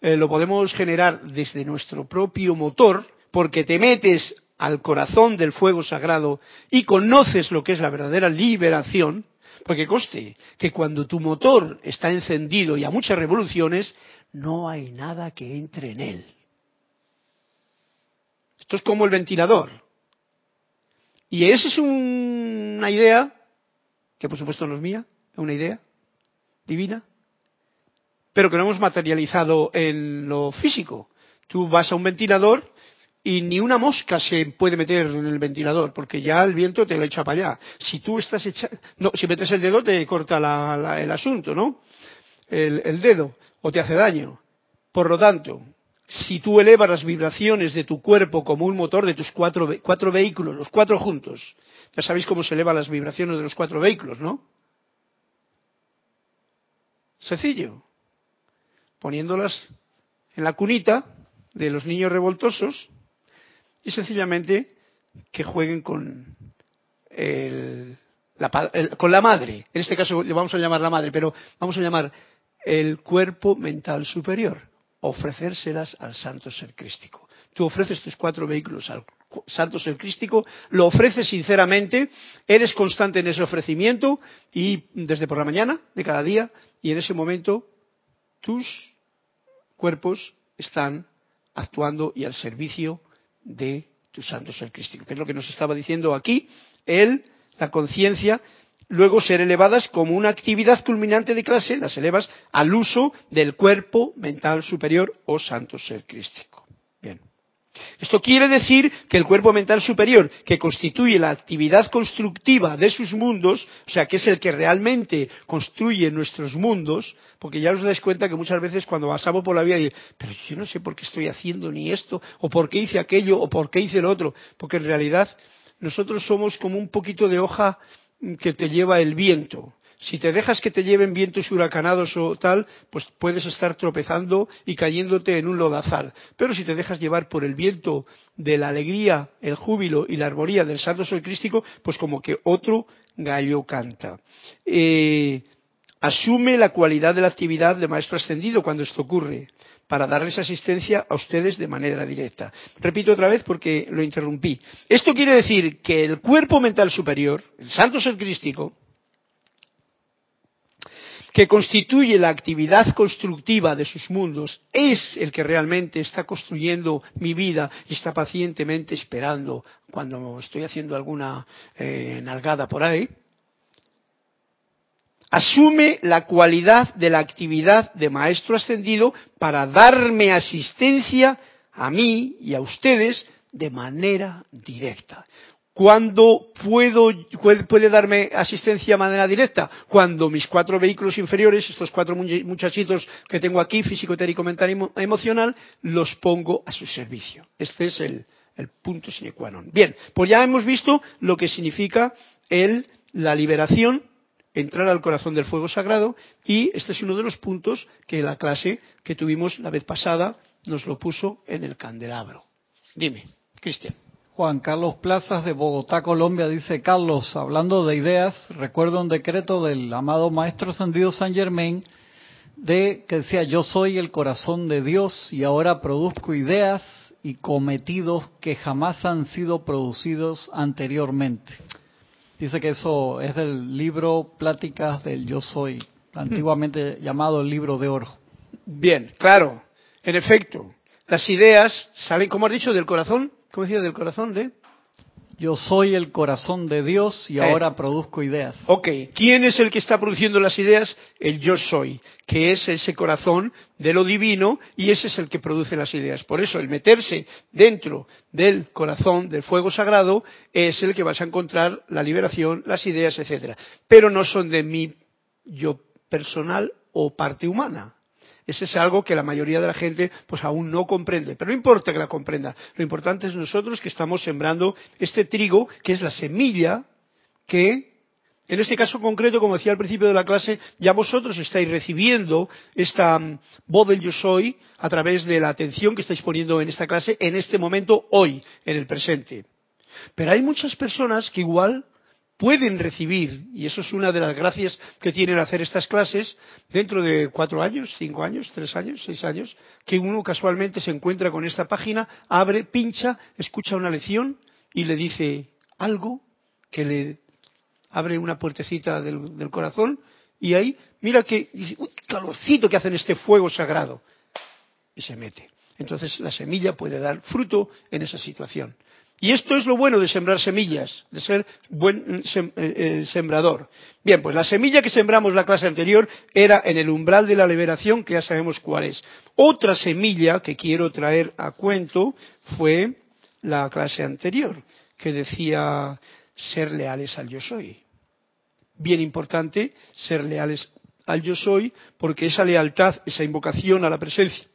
S1: eh, lo podemos generar desde nuestro propio motor porque te metes al corazón del fuego sagrado y conoces lo que es la verdadera liberación, porque coste que cuando tu motor está encendido y a muchas revoluciones, no hay nada que entre en él. Esto es como el ventilador. Y esa es una idea, que por supuesto no es mía, es una idea divina, pero que no hemos materializado en lo físico. Tú vas a un ventilador y ni una mosca se puede meter en el ventilador, porque ya el viento te lo echa para allá. Si tú estás echando, no, si metes el dedo te corta el asunto, ¿no? El, el dedo, o te hace daño. Por lo tanto, si tú elevas las vibraciones de tu cuerpo como un motor de tus cuatro, cuatro vehículos, los cuatro juntos, ya sabéis cómo se elevan las vibraciones de los cuatro vehículos, ¿no? Sencillo. Poniéndolas en la cunita de los niños revoltosos y sencillamente que jueguen con, la, con la madre. En este caso le vamos a llamar la madre, pero vamos a llamar el cuerpo mental superior ofrecérselas al santo ser crístico. Tú ofreces tus cuatro vehículos al santo ser crístico, lo ofreces sinceramente, eres constante en ese ofrecimiento y desde por la mañana de cada día y en ese momento tus cuerpos están actuando y al servicio de tu santo ser crístico, que es lo que nos estaba diciendo aquí, él, la conciencia luego ser elevadas como una actividad culminante de clase, las elevas al uso del cuerpo mental superior o santo ser crístico. Esto quiere decir que el cuerpo mental superior, que constituye la actividad constructiva de sus mundos, o sea, que es el que realmente construye nuestros mundos, porque ya os dais cuenta que muchas veces cuando pasamos por la vida, digo, pero yo no sé por qué estoy haciendo ni esto, o por qué hice aquello, o por qué hice lo otro, porque en realidad nosotros somos como un poquito de hoja que te lleva el viento. Si te dejas que te lleven vientos huracanados o tal, pues puedes estar tropezando y cayéndote en un lodazal. Pero si te dejas llevar por el viento de la alegría, el júbilo y la armonía del Santo Sol Crístico, pues como que otro gallo canta. Eh, asume la cualidad de la actividad de maestro ascendido cuando esto ocurre para darles asistencia a ustedes de manera directa. Repito otra vez porque lo interrumpí. Esto quiere decir que el cuerpo mental superior, el santo ser crístico, que constituye la actividad constructiva de sus mundos, es el que realmente está construyendo mi vida y está pacientemente esperando cuando estoy haciendo alguna eh, nalgada por ahí, asume la cualidad de la actividad de maestro ascendido para darme asistencia a mí y a ustedes de manera directa. ¿Cuándo puedo, puede darme asistencia de manera directa? Cuando mis cuatro vehículos inferiores, estos cuatro muchachitos que tengo aquí, físico, etérico, mental y emocional, los pongo a su servicio. Este es el, el punto sine qua non. Bien, pues ya hemos visto lo que significa el, la liberación entrar al corazón del fuego sagrado y este es uno de los puntos que la clase que tuvimos la vez pasada nos lo puso en el candelabro. Dime, Cristian.
S2: Juan Carlos Plazas de Bogotá, Colombia, dice Carlos, hablando de ideas, recuerdo un decreto del amado Maestro Ascendido San Germain de que decía yo soy el corazón de Dios y ahora produzco ideas y cometidos que jamás han sido producidos anteriormente. Dice que eso es del libro Pláticas del Yo Soy, antiguamente llamado el libro de oro.
S1: Bien, claro, en efecto, las ideas salen, como has dicho, del corazón, ¿cómo decía? Del corazón de...
S2: Yo soy el corazón de Dios y eh. ahora produzco ideas.
S1: Ok, ¿quién es el que está produciendo las ideas? El yo soy, que es ese corazón de lo divino y ese es el que produce las ideas. Por eso el meterse dentro del corazón del fuego sagrado es el que vas a encontrar la liberación, las ideas, etcétera. Pero no son de mi yo personal o parte humana. Ese es algo que la mayoría de la gente pues aún no comprende. Pero no importa que la comprenda. Lo importante es nosotros que estamos sembrando este trigo, que es la semilla que En este caso concreto, como decía al principio de la clase, ya vosotros estáis recibiendo esta mm, voz del yo soy a través de la atención que estáis poniendo en esta clase en este momento, hoy, en el presente. Pero hay muchas personas que igual pueden recibir, y eso es una de las gracias que tienen hacer estas clases, dentro de cuatro años, cinco años, tres años, seis años, que uno casualmente se encuentra con esta página, abre, pincha, escucha una lección y le dice algo que le abre una puertecita del, corazón y ahí, mira que, dice, uy, calorcito que hacen este fuego sagrado. Y se mete. Entonces la semilla puede dar fruto en esa situación. Y esto es lo bueno de sembrar semillas, de ser buen eh, eh, sembrador. Bien, pues la semilla que sembramos la clase anterior era en el umbral de la liberación, que ya sabemos cuál es. Otra semilla que quiero traer a cuento fue la clase anterior, que decía ser leales al yo soy. Bien importante ser leales al yo soy, porque esa lealtad, esa invocación a la presencia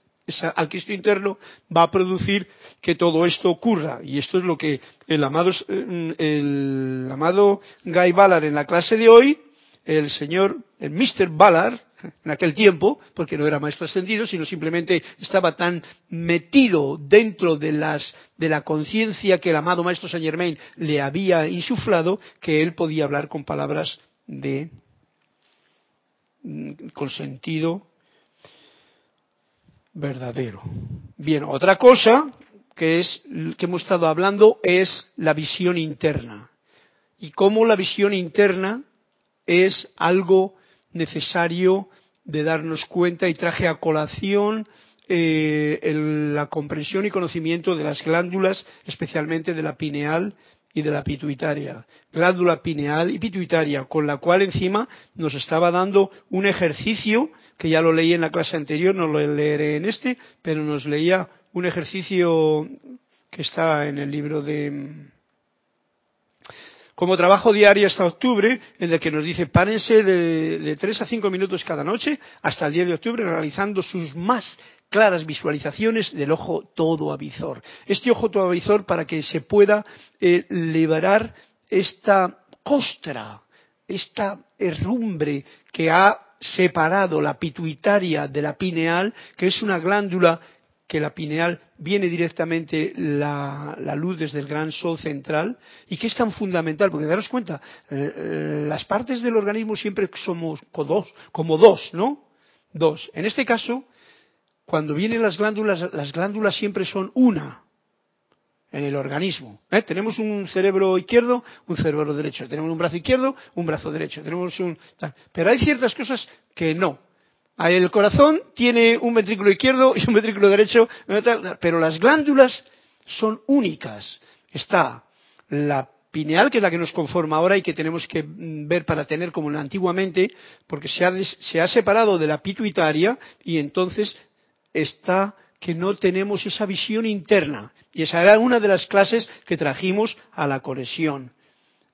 S1: al Cristo interno va a producir que todo esto ocurra. Y esto es lo que el amado, el amado Guy Ballard en la clase de hoy, el señor, el Mr. Ballard, en aquel tiempo, porque no era maestro ascendido, sino simplemente estaba tan metido dentro de, las, de la conciencia que el amado maestro Saint Germain le había insuflado, que él podía hablar con palabras de mm, con sentido verdadero. Bien, otra cosa que es que hemos estado hablando es la visión interna y cómo la visión interna es algo necesario de darnos cuenta y traje a colación eh, la comprensión y conocimiento de las glándulas, especialmente de la pineal y de la pituitaria, glándula pineal y pituitaria, con la cual encima nos estaba dando un ejercicio que ya lo leí en la clase anterior, no lo leeré en este, pero nos leía un ejercicio que está en el libro de como trabajo diario hasta octubre, en el que nos dice párense de, de 3 a 5 minutos cada noche hasta el día de octubre realizando sus más claras visualizaciones del ojo todo avizor. Este ojo todo avizor para que se pueda eh, liberar esta costra, esta herrumbre que ha separado la pituitaria de la pineal, que es una glándula que la pineal viene directamente la, luz desde el gran sol central y que es tan fundamental, porque daros cuenta, eh, eh, las partes del organismo siempre somos como dos, ¿no? Dos. En este caso, cuando vienen las glándulas, las glándulas siempre son una en el organismo. ¿eh? Tenemos un cerebro izquierdo, un cerebro derecho. Tenemos un brazo izquierdo, un brazo derecho. Tenemos un... Pero hay ciertas cosas que no. El corazón tiene un ventrículo izquierdo y un ventrículo derecho, pero las glándulas son únicas. Está la pineal, que es la que nos conforma ahora y que tenemos que mm, ver para tener como antiguamente, porque se ha, se ha separado de la pituitaria y entonces está que no tenemos esa visión interna. Y esa era una de las clases que trajimos a la conexión.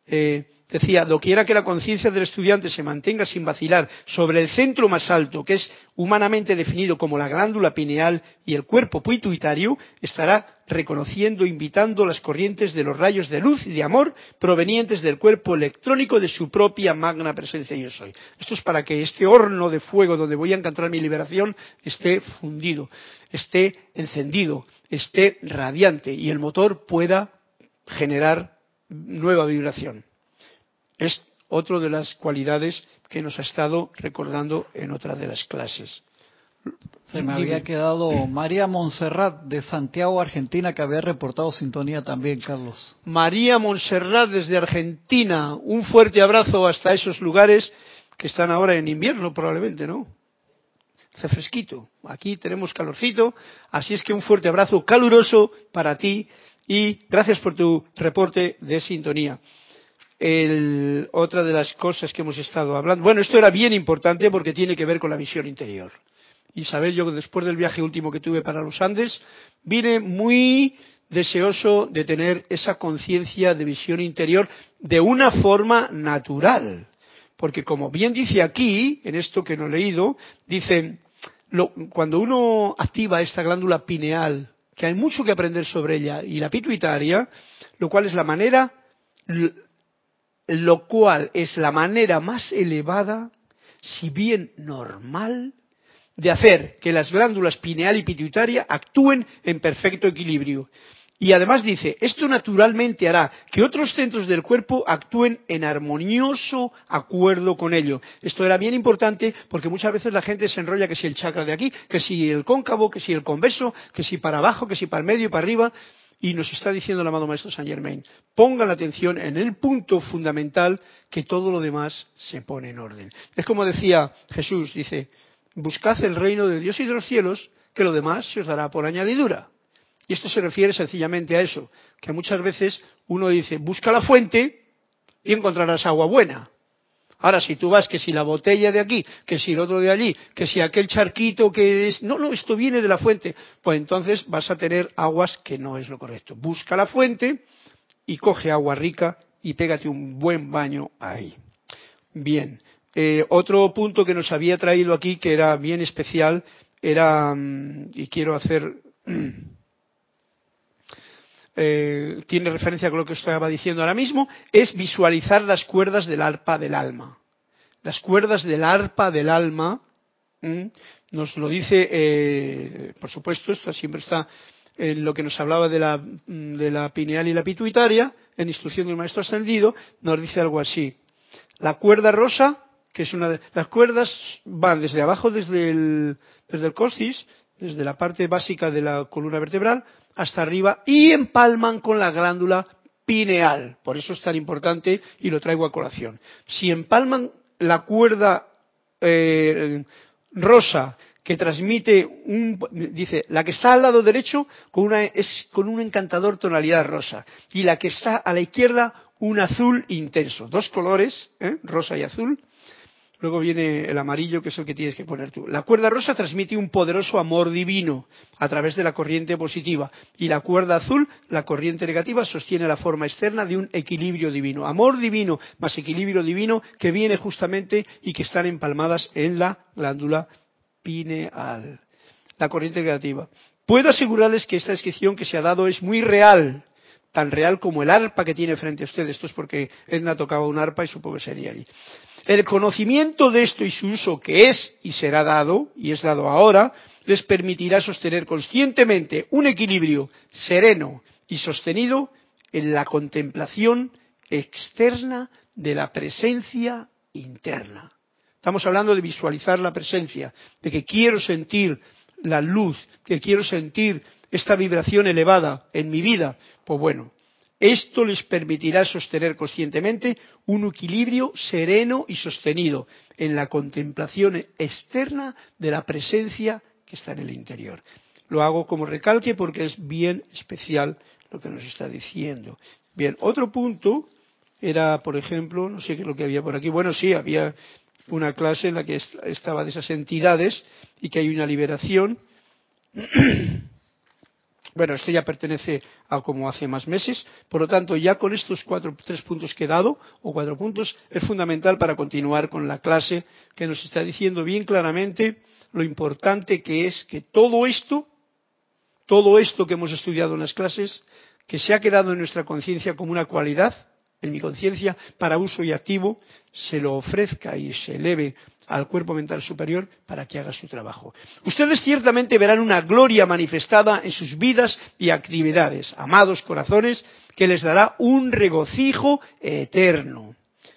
S1: Eh, decía, doquiera que la conciencia del estudiante se mantenga sin vacilar sobre el centro más alto, que es humanamente definido como la glándula pineal y el cuerpo pituitario, estará reconociendo, invitando las corrientes de los rayos de luz y de amor provenientes del cuerpo electrónico de su propia magna presencia yo soy. Esto es para que este horno de fuego donde voy a encontrar mi liberación esté fundido, esté encendido, esté radiante y el motor pueda generar nueva vibración. Es otra de las cualidades que nos ha estado recordando en otra de las clases.
S2: Se me había quedado María Montserrat de Santiago, Argentina, que había reportado sintonía también, Carlos.
S1: María Montserrat desde Argentina, un fuerte abrazo hasta esos lugares que están ahora en invierno probablemente, ¿no? Hace fresquito. Aquí tenemos calorcito, así es que un fuerte abrazo caluroso para ti y gracias por tu reporte de sintonía. Otra de las cosas que hemos estado hablando, bueno, esto era bien importante porque tiene que ver con la visión interior. Isabel, yo después del viaje último que tuve para los Andes, vine muy deseoso de tener esa conciencia de visión interior de una forma natural. Porque como bien dice aquí, en esto que no he leído, dice, cuando uno activa esta glándula pineal que hay mucho que aprender sobre ella, y la pituitaria, lo cual es la manera lo cual es la manera más elevada, si bien normal, de hacer que las glándulas pineal y pituitaria actúen en perfecto equilibrio. Y además dice, esto naturalmente hará que otros centros del cuerpo actúen en armonioso acuerdo con ello. Esto era bien importante porque muchas veces la gente se enrolla que si el chakra de aquí, que si el cóncavo, que si el conveso, que si para abajo, que si para el medio y para arriba. Y nos está diciendo el amado Maestro Saint Germain, pongan la atención en el punto fundamental que todo lo demás se pone en orden. Es como decía Jesús, dice, buscad el reino de Dios y de los cielos, que lo demás se os dará por añadidura. Y esto se refiere sencillamente a eso, que muchas veces uno dice, busca la fuente y encontrarás agua buena. Ahora, si tú vas, que si la botella de aquí, que si el otro de allí, que si aquel charquito que es... No, no, esto viene de la fuente. Pues entonces vas a tener aguas que no es lo correcto. Busca la fuente y coge agua rica y pégate un buen baño ahí. Bien. Eh, otro punto que nos había traído aquí, que era bien especial, era, mm, y quiero hacer, eh, tiene referencia con lo que estaba diciendo ahora mismo, es visualizar las cuerdas del arpa del alma. Las cuerdas del arpa del alma, nos lo dice, eh, por supuesto, esto siempre está en lo que nos hablaba de la, mm, de la pineal y la pituitaria, en instrucción del maestro ascendido, nos dice algo así. La cuerda rosa que es una de las cuerdas van desde abajo, desde el, desde el desde la parte básica de la columna vertebral, hasta arriba y empalman con la glándula pineal. Por eso es tan importante y lo traigo a colación. Si empalman la cuerda eh, rosa que transmite un, dice, la que está al lado derecho con una, es con un encantador tonalidad rosa y la que está a la izquierda un azul intenso, dos colores, ¿eh? rosa y azul, Luego viene el amarillo, que es el que tienes que poner tú. La cuerda rosa transmite un poderoso amor divino a través de la corriente positiva. Y la cuerda azul, la corriente negativa, sostiene la forma externa de un equilibrio divino. Amor divino más equilibrio divino que viene justamente y que están empalmadas en la glándula pineal. La corriente negativa. Puedo asegurarles que esta descripción que se ha dado es muy real, tan real como el arpa que tiene frente a ustedes. Esto es porque Edna tocaba un arpa y supongo que sería allí. El conocimiento de esto y su uso que es y será dado, y es dado ahora, les permitirá sostener conscientemente un equilibrio sereno y sostenido en la contemplación externa de la presencia interna. Estamos hablando de visualizar la presencia, de que quiero sentir la luz, que quiero sentir esta vibración elevada en mi vida. Pues bueno, esto les permitirá sostener conscientemente un equilibrio sereno y sostenido en la contemplación externa de la presencia que está en el interior. Lo hago como recalque porque es bien especial lo que nos está diciendo. Bien, otro punto era, por ejemplo, no sé qué es lo que había por aquí. Bueno, sí, había una clase en la que estaba de esas entidades y que hay una liberación. Bueno, esto ya pertenece a como hace más meses, por lo tanto, ya con estos cuatro, tres puntos que he dado, o cuatro puntos, es fundamental para continuar con la clase que nos está diciendo bien claramente lo importante que es que todo esto, todo esto que hemos estudiado en las clases, que se ha quedado en nuestra conciencia como una cualidad, en mi conciencia, para uso y activo, se lo ofrezca y se eleve al cuerpo mental superior para que haga su trabajo. Ustedes ciertamente verán una gloria manifestada en sus vidas y actividades, amados corazones, que les dará un regocijo eterno.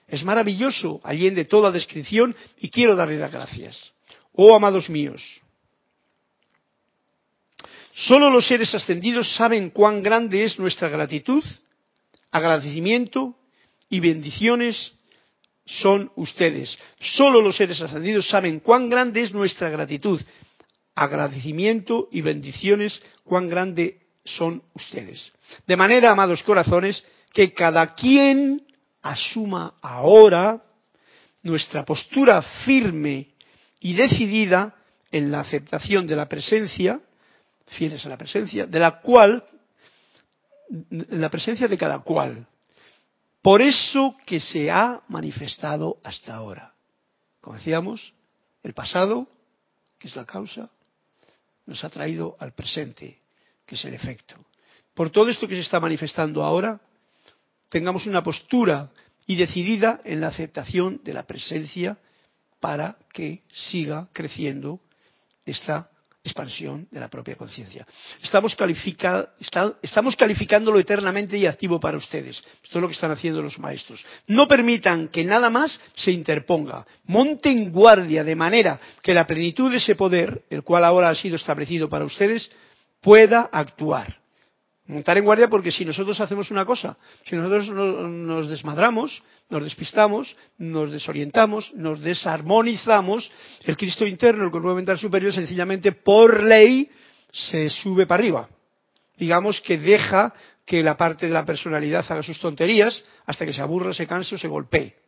S1: Es maravilloso, allende toda descripción, y quiero darle las gracias. Oh, amados míos, solo los seres ascendidos saben cuán grande es nuestra gratitud, agradecimiento y bendiciones son ustedes. Solo los seres ascendidos saben cuán grande es nuestra gratitud, agradecimiento y bendiciones, cuán grande son ustedes. De manera, amados corazones, que cada quien asuma ahora nuestra postura firme y decidida en la aceptación de la presencia, fieles a la presencia, de la cual, la presencia de cada cual, por eso que se ha manifestado hasta ahora. Como decíamos, el pasado, que es la causa, nos ha traído al presente, que es el efecto. Por todo esto que se está manifestando ahora, tengamos una postura y decidida en la aceptación de la presencia para que siga creciendo esta expansión de la propia conciencia. Estamos, califica, estamos calificándolo eternamente y activo para ustedes. Esto es lo que están haciendo los maestros. No permitan que nada más se interponga. Monten guardia de manera que la plenitud de ese poder, el cual ahora ha sido establecido para ustedes, pueda actuar. Montar en guardia porque si nosotros hacemos una cosa, si nosotros nos desmadramos, nos despistamos, nos desorientamos, nos desarmonizamos, el Cristo interno, el cuerpo mental superior, sencillamente por ley se sube para arriba. Digamos que deja que la parte de la personalidad haga sus tonterías hasta que se aburra, se canse o se golpee.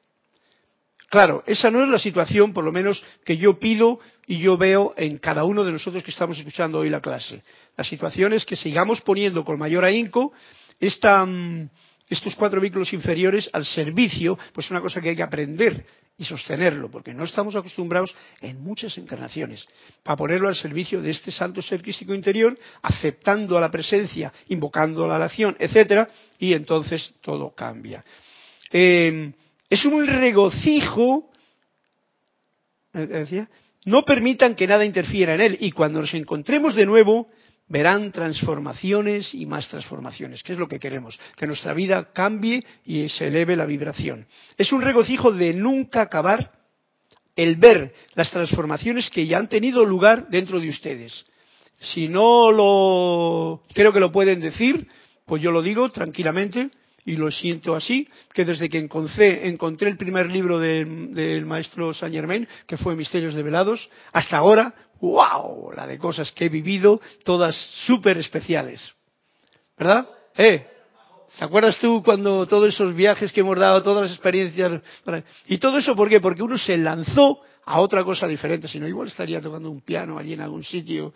S1: Claro, esa no es la situación, por lo menos, que yo pido y yo veo en cada uno de nosotros que estamos escuchando hoy la clase. La situación es que sigamos poniendo con mayor ahínco mm, estos cuatro vehículos inferiores al servicio, pues es una cosa que hay que aprender y sostenerlo, porque no estamos acostumbrados en muchas encarnaciones para ponerlo al servicio de este santo ser crístico interior, aceptando a la presencia, invocando la acción, etcétera, y entonces todo cambia. Eh, es un regocijo, eh, decía, no permitan que nada interfiera en él y cuando nos encontremos de nuevo verán transformaciones y más transformaciones, que es lo que queremos, que nuestra vida cambie y se eleve la vibración. Es un regocijo de nunca acabar el ver las transformaciones que ya han tenido lugar dentro de ustedes. Si no lo creo que lo pueden decir, pues yo lo digo tranquilamente, y lo siento así, que desde que encontré, encontré el primer libro del maestro Saint Germain, que fue Misterios Develados, hasta ahora, wow, la de cosas que he vivido, todas súper especiales. ¿Verdad? ¿Eh? ¿Te acuerdas tú cuando todos esos viajes que hemos dado, todas las experiencias? Y todo eso, ¿por qué? Porque uno se lanzó a otra cosa diferente, si no, igual estaría tocando un piano allí en algún sitio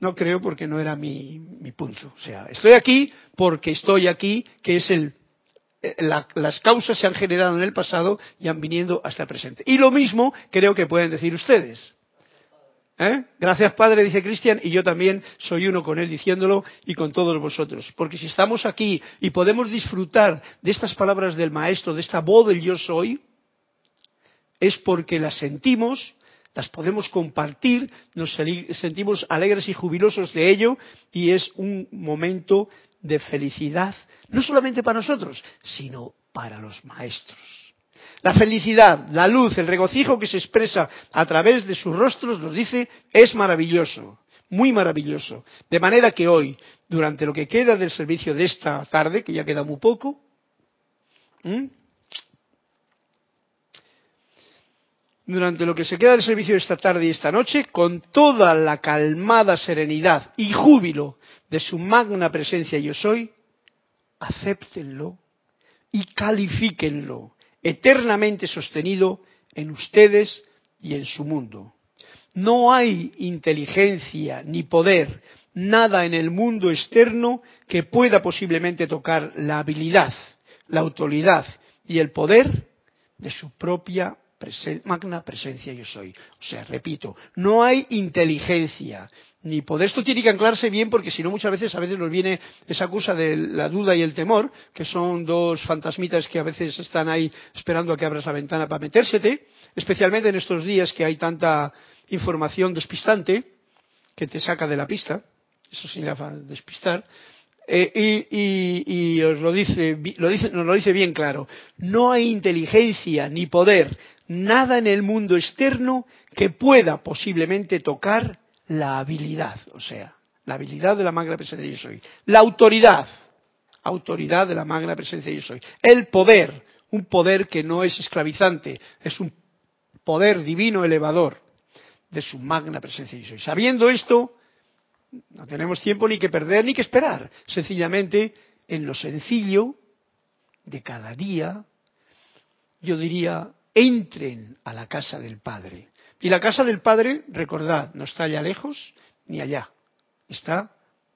S1: no creo porque no era mi, punto. O sea, estoy aquí porque estoy aquí, que es el eh, las causas se han generado en el pasado y han viniendo hasta el presente. Y lo mismo creo que pueden decir ustedes. ¿Eh? Gracias Padre, dice Cristian, y yo también soy uno con él diciéndolo y con todos vosotros. Porque si estamos aquí y podemos disfrutar de estas palabras del Maestro, de esta voz del yo soy, es porque las sentimos las podemos compartir, nos sentimos alegres y jubilosos de ello y es un momento de felicidad, no solamente para nosotros, sino para los maestros. La felicidad, la luz, el regocijo que se expresa a través de sus rostros, nos dice, es maravilloso, muy maravilloso. De manera que hoy, durante lo que queda del servicio de esta tarde, que ya queda muy poco, durante lo que se queda del servicio esta tarde y esta noche, con toda la calmada serenidad y júbilo de su magna presencia yo soy, acéptenlo y califíquenlo, eternamente sostenido en ustedes y en su mundo. No hay inteligencia ni poder, nada en el mundo externo que pueda posiblemente tocar la habilidad, la autoridad y el poder de su propia magna presencia yo soy. O sea, repito, no hay inteligencia ni poder. Esto tiene que anclarse bien porque si no muchas veces a veces nos viene esa acusa de la duda y el temor, que son dos fantasmitas que a veces están ahí esperando a que abras la ventana para metérsete, especialmente en estos días que hay tanta información despistante que te saca de la pista. Eso significa despistar. Eh, y, os lo dice, lo dice, nos lo dice bien claro. No hay inteligencia ni poder nada en el mundo externo que pueda posiblemente tocar la habilidad, o sea, la habilidad de la magna presencia de yo soy, la autoridad, autoridad de la magna presencia de yo soy, el poder, un poder que no es esclavizante, es un poder divino elevador de su magna presencia yo soy. Sabiendo esto, no tenemos tiempo ni que perder ni que esperar, sencillamente en lo sencillo de cada día, yo diría entren a la casa del Padre. Y la casa del Padre, recordad, no está allá lejos ni allá, está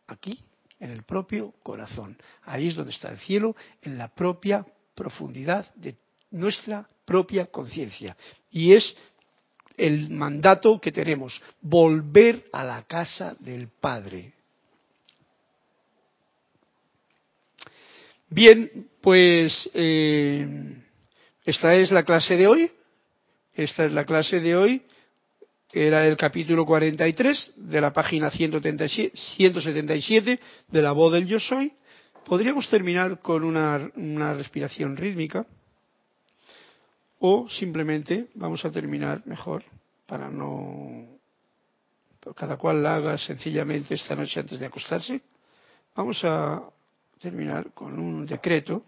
S1: aquí, en el propio corazón. Ahí es donde está el cielo, en la propia profundidad de nuestra propia conciencia. Y es el mandato que tenemos, volver a la casa del Padre. Bien, pues eh, Esta es la clase de hoy. Esta es la clase de hoy, era el capítulo 43 de la página 177 de la voz del Yo Soy. Podríamos terminar con una, una respiración rítmica o simplemente vamos a terminar mejor para no cada cual la haga sencillamente esta noche antes de acostarse. Vamos a terminar con un decreto,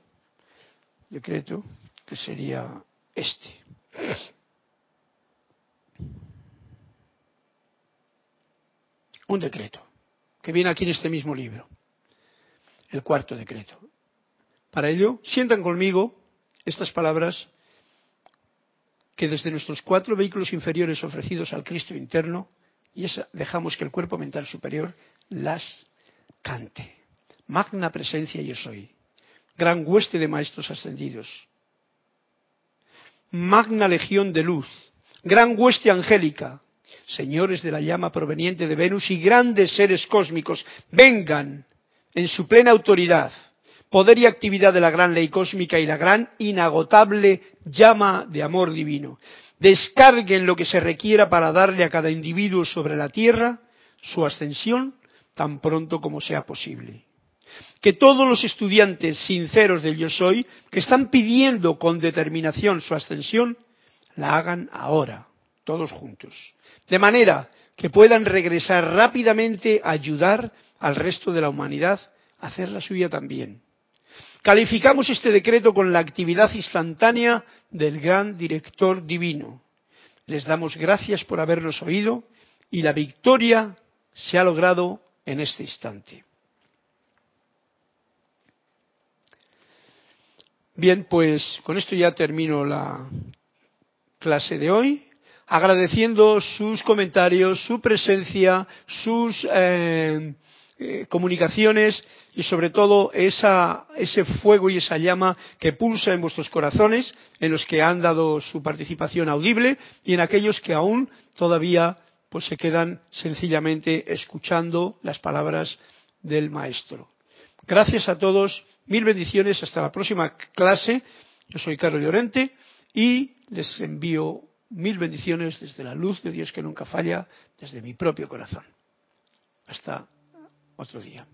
S1: decreto que sería este. Un decreto que viene aquí en este mismo libro, el cuarto decreto. Para ello, sientan conmigo estas palabras que desde nuestros cuatro vehículos inferiores ofrecidos al Cristo interno, y dejamos que el cuerpo mental superior las cante. Magna presencia yo soy, gran hueste de maestros ascendidos, magna legión de luz, gran hueste angélica, señores de la llama proveniente de Venus y grandes seres cósmicos, vengan en su plena autoridad, poder y actividad de la gran ley cósmica y la gran inagotable llama de amor divino. Descarguen lo que se requiera para darle a cada individuo sobre la tierra su ascensión tan pronto como sea posible. Que todos los estudiantes sinceros del yo soy, que están pidiendo con determinación su ascensión, la hagan ahora, todos juntos. De manera que puedan regresar rápidamente a ayudar al resto de la humanidad a hacer la suya también. Calificamos este decreto con la actividad instantánea del gran director divino. Les damos gracias por habernos oído y la victoria se ha logrado en este instante. Bien, pues con esto ya termino la clase de hoy, agradeciendo sus comentarios, su presencia, sus eh, eh, comunicaciones y sobre todo ese fuego y esa llama que pulsa en vuestros corazones, en los que han dado su participación audible y en aquellos que aún todavía pues se quedan sencillamente escuchando las palabras del maestro. Gracias a todos, mil bendiciones, hasta la próxima clase. Yo soy Carlos Llorente y les envío mil bendiciones desde la luz de Dios que nunca falla, desde mi propio corazón. Hasta otro día.